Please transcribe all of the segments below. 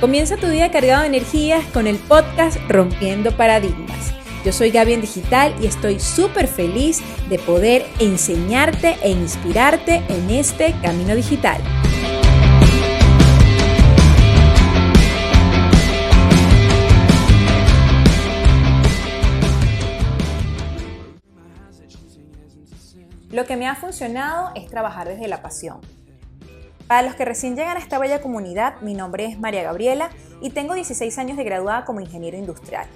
Comienza tu día cargado de energías con el podcast Rompiendo Paradigmas. Yo soy Gaby en Digital y estoy súper feliz de poder enseñarte e inspirarte en este camino digital. Lo que me ha funcionado es trabajar desde la pasión para los que recién llegan a esta bella comunidad, mi nombre es María Gabriela y tengo 16 años de graduada como ingeniero industrial.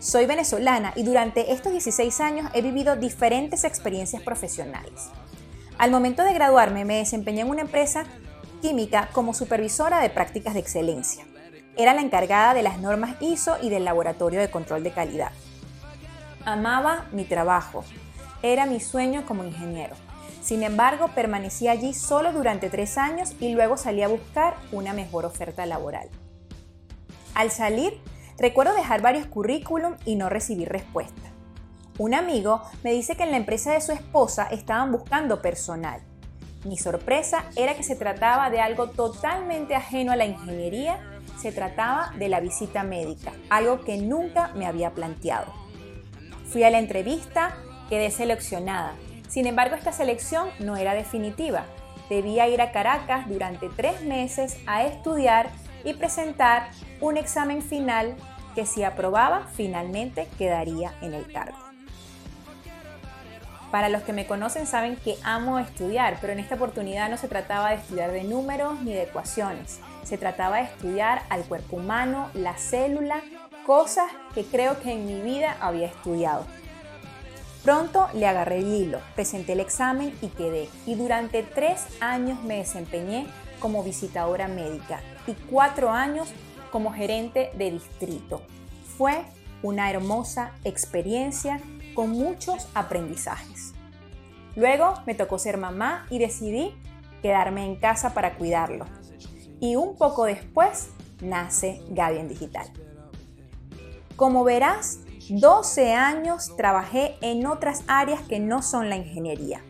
Soy venezolana y durante estos 16 años he vivido diferentes experiencias profesionales. Al momento de graduarme me desempeñé en una empresa química como supervisora de prácticas de excelencia. Era la encargada de las normas ISO y del laboratorio de control de calidad. Amaba mi trabajo. Era mi sueño como ingeniero. Sin embargo, permanecí allí solo durante tres años y luego salí a buscar una mejor oferta laboral. Al salir, recuerdo dejar varios currículum y no recibir respuesta. Un amigo me dice que en la empresa de su esposa estaban buscando personal. Mi sorpresa era que se trataba de algo totalmente ajeno a la ingeniería, se trataba de la visita médica, algo que nunca me había planteado. Fui a la entrevista, quedé seleccionada sin embargo, esta selección no era definitiva. Debía ir a Caracas durante tres meses a estudiar y presentar un examen final que si aprobaba finalmente quedaría en el cargo. Para los que me conocen saben que amo estudiar, pero en esta oportunidad no se trataba de estudiar de números ni de ecuaciones. Se trataba de estudiar al cuerpo humano, la célula, cosas que creo que en mi vida había estudiado. Pronto le agarré el hilo, presenté el examen y quedé. Y durante tres años me desempeñé como visitadora médica y cuatro años como gerente de distrito. Fue una hermosa experiencia con muchos aprendizajes. Luego me tocó ser mamá y decidí quedarme en casa para cuidarlo. Y un poco después nace Gaby en Digital. Como verás, 12 años trabajé en otras áreas que no son la ingeniería.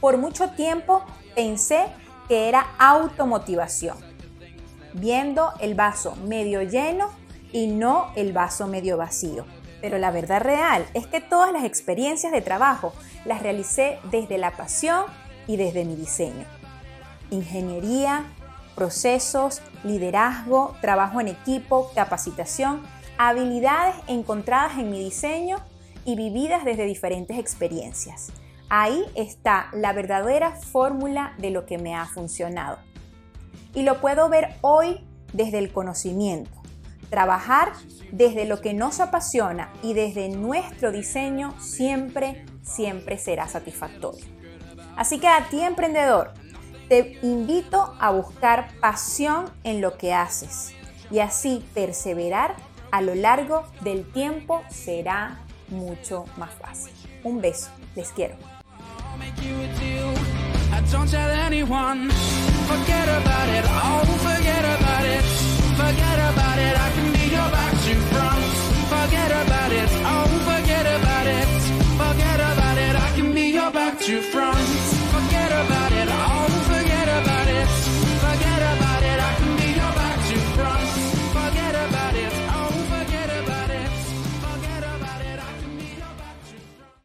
Por mucho tiempo pensé que era automotivación, viendo el vaso medio lleno y no el vaso medio vacío. Pero la verdad real es que todas las experiencias de trabajo las realicé desde la pasión y desde mi diseño. Ingeniería, procesos, liderazgo, trabajo en equipo, capacitación habilidades encontradas en mi diseño y vividas desde diferentes experiencias. Ahí está la verdadera fórmula de lo que me ha funcionado. Y lo puedo ver hoy desde el conocimiento. Trabajar desde lo que nos apasiona y desde nuestro diseño siempre, siempre será satisfactorio. Así que a ti emprendedor, te invito a buscar pasión en lo que haces y así perseverar a lo largo del tiempo será mucho más fácil. Un beso, les quiero.